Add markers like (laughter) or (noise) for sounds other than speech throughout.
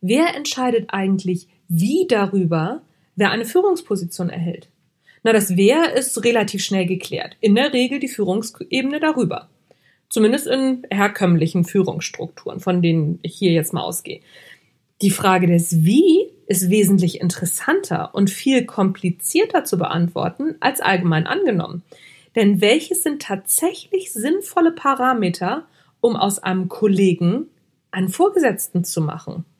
Wer entscheidet eigentlich wie darüber, wer eine Führungsposition erhält? Na, das Wer ist relativ schnell geklärt. In der Regel die Führungsebene darüber. Zumindest in herkömmlichen Führungsstrukturen, von denen ich hier jetzt mal ausgehe. Die Frage des Wie ist wesentlich interessanter und viel komplizierter zu beantworten als allgemein angenommen. Denn welches sind tatsächlich sinnvolle Parameter, um aus einem Kollegen einen Vorgesetzten zu machen?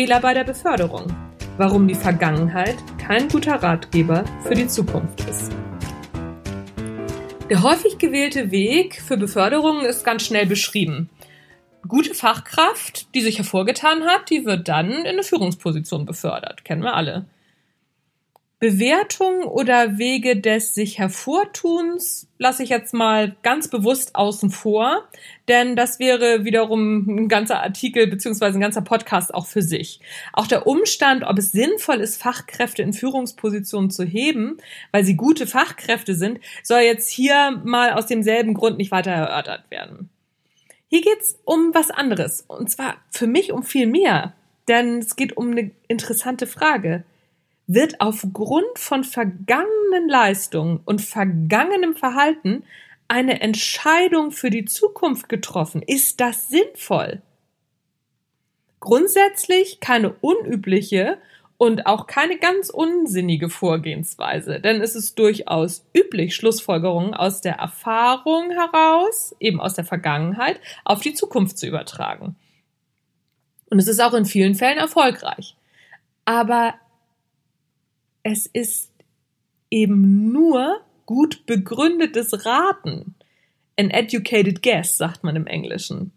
Fehler bei der Beförderung. Warum die Vergangenheit kein guter Ratgeber für die Zukunft ist. Der häufig gewählte Weg für Beförderung ist ganz schnell beschrieben. Gute Fachkraft, die sich hervorgetan hat, die wird dann in eine Führungsposition befördert. Kennen wir alle. Bewertung oder Wege des sich hervortuns lasse ich jetzt mal ganz bewusst außen vor, denn das wäre wiederum ein ganzer Artikel beziehungsweise ein ganzer Podcast auch für sich. Auch der Umstand, ob es sinnvoll ist, Fachkräfte in Führungspositionen zu heben, weil sie gute Fachkräfte sind, soll jetzt hier mal aus demselben Grund nicht weiter erörtert werden. Hier geht's um was anderes und zwar für mich um viel mehr, denn es geht um eine interessante Frage wird aufgrund von vergangenen Leistungen und vergangenem Verhalten eine Entscheidung für die Zukunft getroffen. Ist das sinnvoll? Grundsätzlich keine unübliche und auch keine ganz unsinnige Vorgehensweise, denn es ist durchaus üblich, Schlussfolgerungen aus der Erfahrung heraus, eben aus der Vergangenheit, auf die Zukunft zu übertragen. Und es ist auch in vielen Fällen erfolgreich. Aber es ist eben nur gut begründetes Raten. An educated guess, sagt man im Englischen.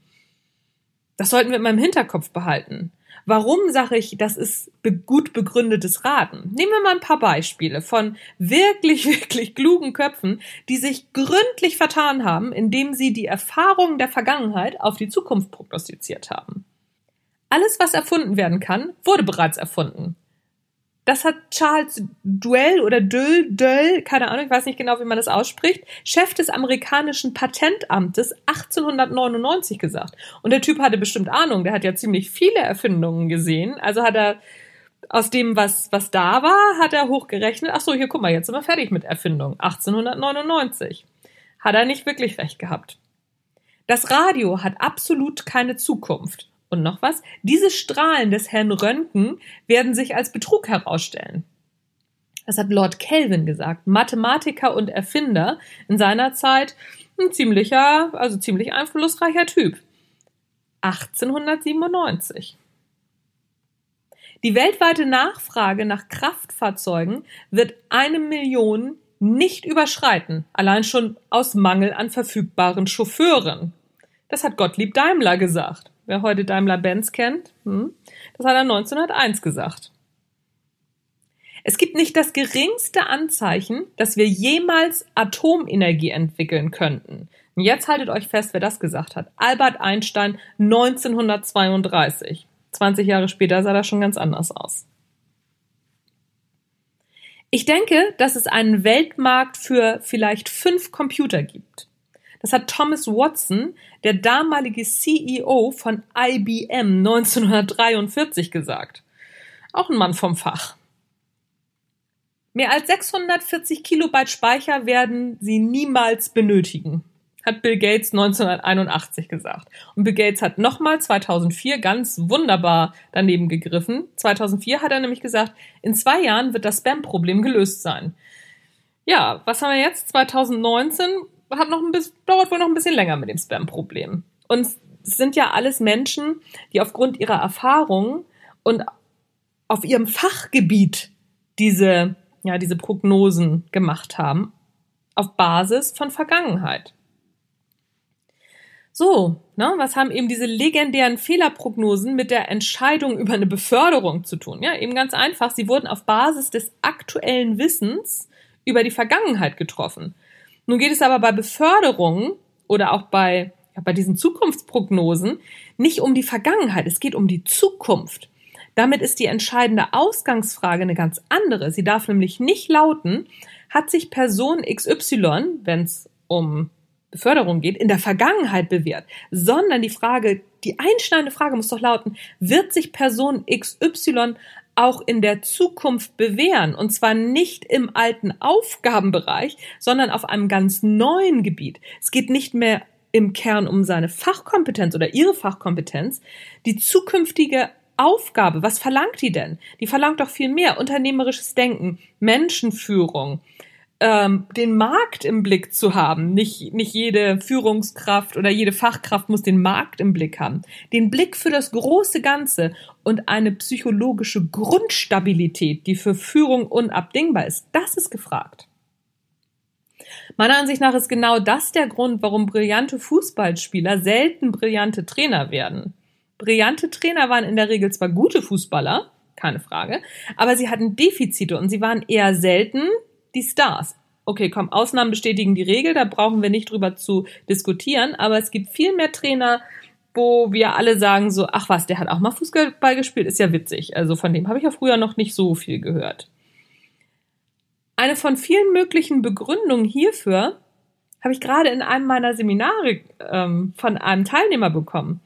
Das sollten wir in meinem Hinterkopf behalten. Warum sage ich, das ist gut begründetes Raten? Nehmen wir mal ein paar Beispiele von wirklich, (laughs) wirklich klugen Köpfen, die sich gründlich vertan haben, indem sie die Erfahrungen der Vergangenheit auf die Zukunft prognostiziert haben. Alles, was erfunden werden kann, wurde bereits erfunden. Das hat Charles Duell oder Döll, Döll, keine Ahnung, ich weiß nicht genau, wie man das ausspricht, Chef des amerikanischen Patentamtes 1899 gesagt. Und der Typ hatte bestimmt Ahnung, der hat ja ziemlich viele Erfindungen gesehen. Also hat er aus dem, was, was da war, hat er hochgerechnet. Ach so, hier guck mal, jetzt sind wir fertig mit Erfindung. 1899. Hat er nicht wirklich recht gehabt. Das Radio hat absolut keine Zukunft. Und noch was? Diese Strahlen des Herrn Röntgen werden sich als Betrug herausstellen. Das hat Lord Kelvin gesagt, Mathematiker und Erfinder in seiner Zeit ein ziemlicher, also ziemlich einflussreicher Typ. 1897. Die weltweite Nachfrage nach Kraftfahrzeugen wird eine Million nicht überschreiten, allein schon aus Mangel an verfügbaren Chauffeuren. Das hat Gottlieb Daimler gesagt wer heute Daimler-Benz kennt, hm, das hat er 1901 gesagt. Es gibt nicht das geringste Anzeichen, dass wir jemals Atomenergie entwickeln könnten. Und jetzt haltet euch fest, wer das gesagt hat. Albert Einstein 1932. 20 Jahre später sah das schon ganz anders aus. Ich denke, dass es einen Weltmarkt für vielleicht fünf Computer gibt. Das hat Thomas Watson, der damalige CEO von IBM 1943 gesagt. Auch ein Mann vom Fach. Mehr als 640 Kilobyte Speicher werden sie niemals benötigen, hat Bill Gates 1981 gesagt. Und Bill Gates hat nochmal 2004 ganz wunderbar daneben gegriffen. 2004 hat er nämlich gesagt, in zwei Jahren wird das Spam-Problem gelöst sein. Ja, was haben wir jetzt? 2019 hat noch ein bisschen, dauert wohl noch ein bisschen länger mit dem Spam-Problem. Und es sind ja alles Menschen, die aufgrund ihrer Erfahrung und auf ihrem Fachgebiet diese ja, diese Prognosen gemacht haben auf Basis von Vergangenheit. So, ne, was haben eben diese legendären Fehlerprognosen mit der Entscheidung über eine Beförderung zu tun? Ja, eben ganz einfach. Sie wurden auf Basis des aktuellen Wissens über die Vergangenheit getroffen. Nun geht es aber bei Beförderungen oder auch bei, ja, bei diesen Zukunftsprognosen nicht um die Vergangenheit. Es geht um die Zukunft. Damit ist die entscheidende Ausgangsfrage eine ganz andere. Sie darf nämlich nicht lauten, hat sich Person XY, wenn es um Beförderung geht, in der Vergangenheit bewährt, sondern die Frage, die einschneidende Frage muss doch lauten, wird sich Person XY auch in der Zukunft bewähren und zwar nicht im alten Aufgabenbereich, sondern auf einem ganz neuen Gebiet. Es geht nicht mehr im Kern um seine Fachkompetenz oder ihre Fachkompetenz. Die zukünftige Aufgabe, was verlangt die denn? Die verlangt doch viel mehr unternehmerisches Denken, Menschenführung, ähm, den Markt im Blick zu haben. Nicht, nicht jede Führungskraft oder jede Fachkraft muss den Markt im Blick haben. Den Blick für das große Ganze und eine psychologische Grundstabilität, die für Führung unabdingbar ist. Das ist gefragt. Meiner Ansicht nach ist genau das der Grund, warum brillante Fußballspieler selten brillante Trainer werden. Brillante Trainer waren in der Regel zwar gute Fußballer, keine Frage, aber sie hatten Defizite und sie waren eher selten die Stars. Okay, komm, Ausnahmen bestätigen die Regel, da brauchen wir nicht drüber zu diskutieren, aber es gibt viel mehr Trainer, wo wir alle sagen so, ach was, der hat auch mal Fußball gespielt, ist ja witzig. Also von dem habe ich ja früher noch nicht so viel gehört. Eine von vielen möglichen Begründungen hierfür habe ich gerade in einem meiner Seminare ähm, von einem Teilnehmer bekommen.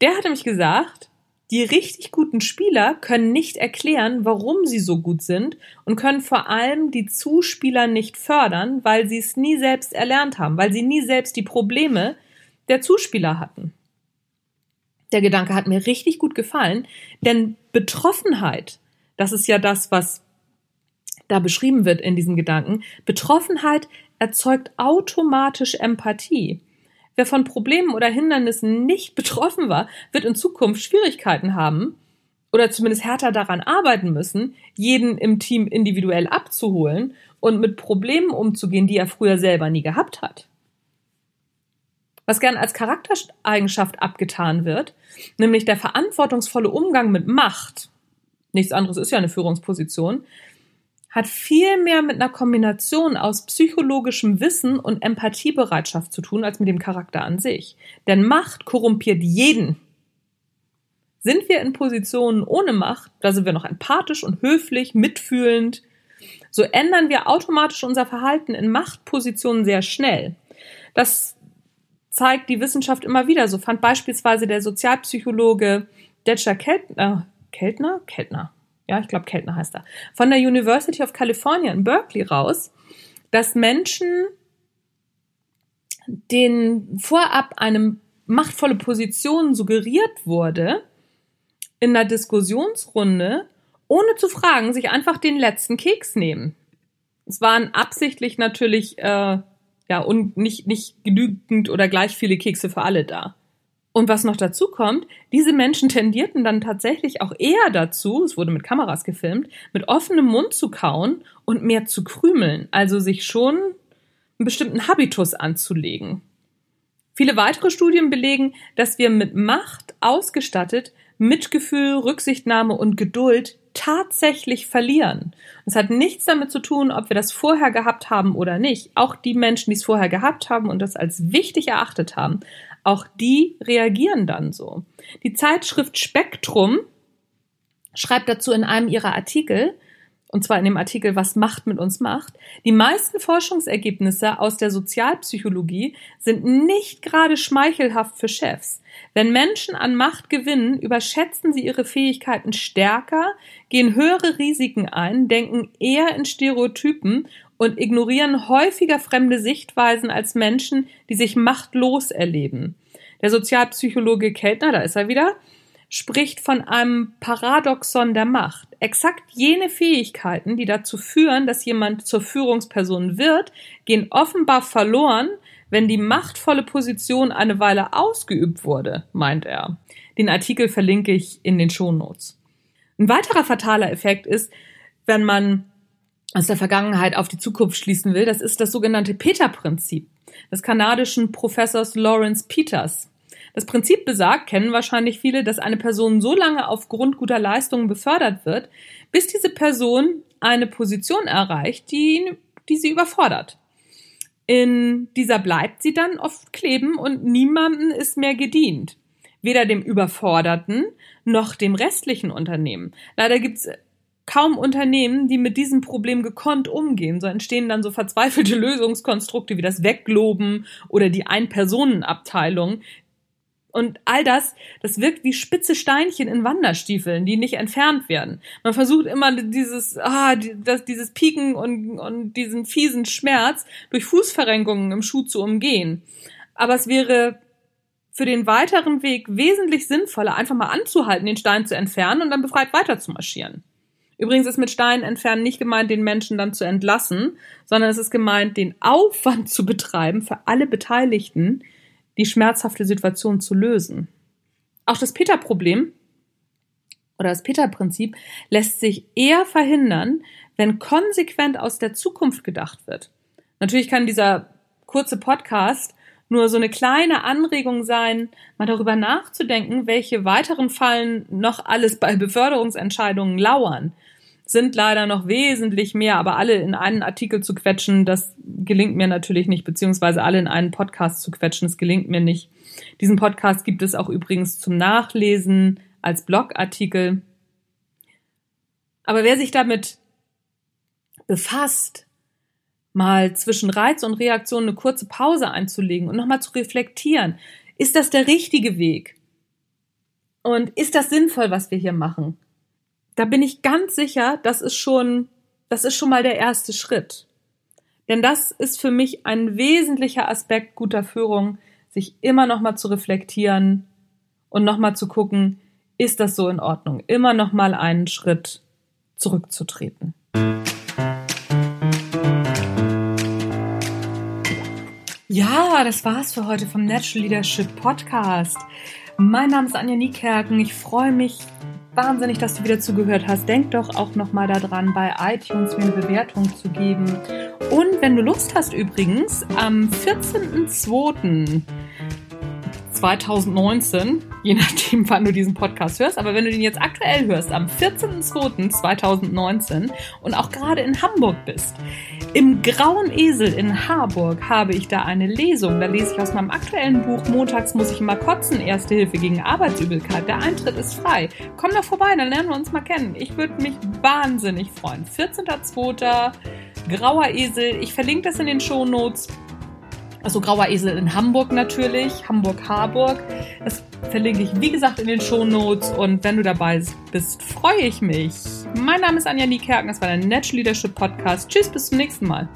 Der hat nämlich gesagt, die richtig guten Spieler können nicht erklären, warum sie so gut sind und können vor allem die Zuspieler nicht fördern, weil sie es nie selbst erlernt haben, weil sie nie selbst die Probleme der Zuspieler hatten. Der Gedanke hat mir richtig gut gefallen, denn Betroffenheit, das ist ja das, was da beschrieben wird in diesem Gedanken, Betroffenheit erzeugt automatisch Empathie. Wer von Problemen oder Hindernissen nicht betroffen war, wird in Zukunft Schwierigkeiten haben oder zumindest härter daran arbeiten müssen, jeden im Team individuell abzuholen und mit Problemen umzugehen, die er früher selber nie gehabt hat. Was gern als Charaktereigenschaft abgetan wird, nämlich der verantwortungsvolle Umgang mit Macht, nichts anderes ist ja eine Führungsposition, hat viel mehr mit einer Kombination aus psychologischem Wissen und Empathiebereitschaft zu tun, als mit dem Charakter an sich. Denn Macht korrumpiert jeden. Sind wir in Positionen ohne Macht, da sind wir noch empathisch und höflich, mitfühlend, so ändern wir automatisch unser Verhalten in Machtpositionen sehr schnell. Das zeigt die Wissenschaft immer wieder. So fand beispielsweise der Sozialpsychologe Detscher Keltner, Keltner? Keltner, ja, ich glaube Keltner heißt er, von der University of California in Berkeley raus, dass Menschen denen vorab eine machtvolle Position suggeriert wurde, in einer Diskussionsrunde, ohne zu fragen, sich einfach den letzten Keks nehmen. Es waren absichtlich natürlich äh, ja und nicht nicht genügend oder gleich viele Kekse für alle da. Und was noch dazu kommt, diese Menschen tendierten dann tatsächlich auch eher dazu, es wurde mit Kameras gefilmt, mit offenem Mund zu kauen und mehr zu krümeln, also sich schon einen bestimmten Habitus anzulegen. Viele weitere Studien belegen, dass wir mit Macht ausgestattet Mitgefühl, Rücksichtnahme und Geduld tatsächlich verlieren. Es hat nichts damit zu tun, ob wir das vorher gehabt haben oder nicht. Auch die Menschen, die es vorher gehabt haben und das als wichtig erachtet haben, auch die reagieren dann so. Die Zeitschrift Spektrum schreibt dazu in einem ihrer Artikel, und zwar in dem Artikel Was Macht mit uns macht, die meisten Forschungsergebnisse aus der Sozialpsychologie sind nicht gerade schmeichelhaft für Chefs. Wenn Menschen an Macht gewinnen, überschätzen sie ihre Fähigkeiten stärker, gehen höhere Risiken ein, denken eher in Stereotypen und ignorieren häufiger fremde Sichtweisen als Menschen, die sich machtlos erleben. Der Sozialpsychologe Keltner, da ist er wieder, spricht von einem Paradoxon der Macht. Exakt jene Fähigkeiten, die dazu führen, dass jemand zur Führungsperson wird, gehen offenbar verloren, wenn die machtvolle Position eine Weile ausgeübt wurde, meint er. Den Artikel verlinke ich in den Shownotes. Ein weiterer fataler Effekt ist, wenn man aus der Vergangenheit auf die Zukunft schließen will, das ist das sogenannte Peter-Prinzip des kanadischen Professors Lawrence Peters. Das Prinzip besagt, kennen wahrscheinlich viele, dass eine Person so lange aufgrund guter Leistungen befördert wird, bis diese Person eine Position erreicht, die, die sie überfordert. In dieser bleibt sie dann oft kleben und niemandem ist mehr gedient. Weder dem Überforderten noch dem restlichen Unternehmen. Leider gibt's kaum Unternehmen, die mit diesem Problem gekonnt umgehen. So entstehen dann so verzweifelte (laughs) Lösungskonstrukte wie das Wegloben oder die Ein-Personen-Abteilung, und all das, das wirkt wie spitze Steinchen in Wanderstiefeln, die nicht entfernt werden. Man versucht immer dieses, ah, das, dieses Pieken und, und diesen fiesen Schmerz durch Fußverrenkungen im Schuh zu umgehen. Aber es wäre für den weiteren Weg wesentlich sinnvoller, einfach mal anzuhalten, den Stein zu entfernen und dann befreit weiter zu marschieren. Übrigens ist mit Stein entfernen nicht gemeint, den Menschen dann zu entlassen, sondern es ist gemeint, den Aufwand zu betreiben für alle Beteiligten, die schmerzhafte Situation zu lösen. Auch das Peter-Problem oder das Peter-Prinzip lässt sich eher verhindern, wenn konsequent aus der Zukunft gedacht wird. Natürlich kann dieser kurze Podcast nur so eine kleine Anregung sein, mal darüber nachzudenken, welche weiteren Fallen noch alles bei Beförderungsentscheidungen lauern sind leider noch wesentlich mehr, aber alle in einen Artikel zu quetschen, das gelingt mir natürlich nicht, beziehungsweise alle in einen Podcast zu quetschen, das gelingt mir nicht. Diesen Podcast gibt es auch übrigens zum Nachlesen als Blogartikel. Aber wer sich damit befasst, mal zwischen Reiz und Reaktion eine kurze Pause einzulegen und nochmal zu reflektieren, ist das der richtige Weg? Und ist das sinnvoll, was wir hier machen? Da bin ich ganz sicher, das ist schon, das ist schon mal der erste Schritt. Denn das ist für mich ein wesentlicher Aspekt guter Führung, sich immer noch mal zu reflektieren und noch mal zu gucken, ist das so in Ordnung? Immer noch mal einen Schritt zurückzutreten. Ja, das war's für heute vom Natural Leadership Podcast. Mein Name ist Anja Niekerken. Ich freue mich wahnsinnig, dass du wieder zugehört hast. Denk doch auch nochmal daran, bei iTunes mir eine Bewertung zu geben. Und wenn du Lust hast übrigens, am 14.02. 2019, je nachdem, (laughs) wann du diesen Podcast hörst, aber wenn du den jetzt aktuell hörst, am 14.02.2019 und auch gerade in Hamburg bist, im Grauen Esel in Harburg habe ich da eine Lesung. Da lese ich aus meinem aktuellen Buch Montags muss ich immer kotzen, Erste Hilfe gegen Arbeitsübelkeit. Der Eintritt ist frei. Komm doch vorbei, dann lernen wir uns mal kennen. Ich würde mich wahnsinnig freuen. 14.02. Grauer Esel. Ich verlinke das in den Show Notes. Also Grauer Esel in Hamburg natürlich, Hamburg-Harburg. Das verlinke ich, wie gesagt, in den Show Notes. Und wenn du dabei bist, freue ich mich. Mein Name ist Anja Niekerken, das war der Natural Leadership Podcast. Tschüss, bis zum nächsten Mal.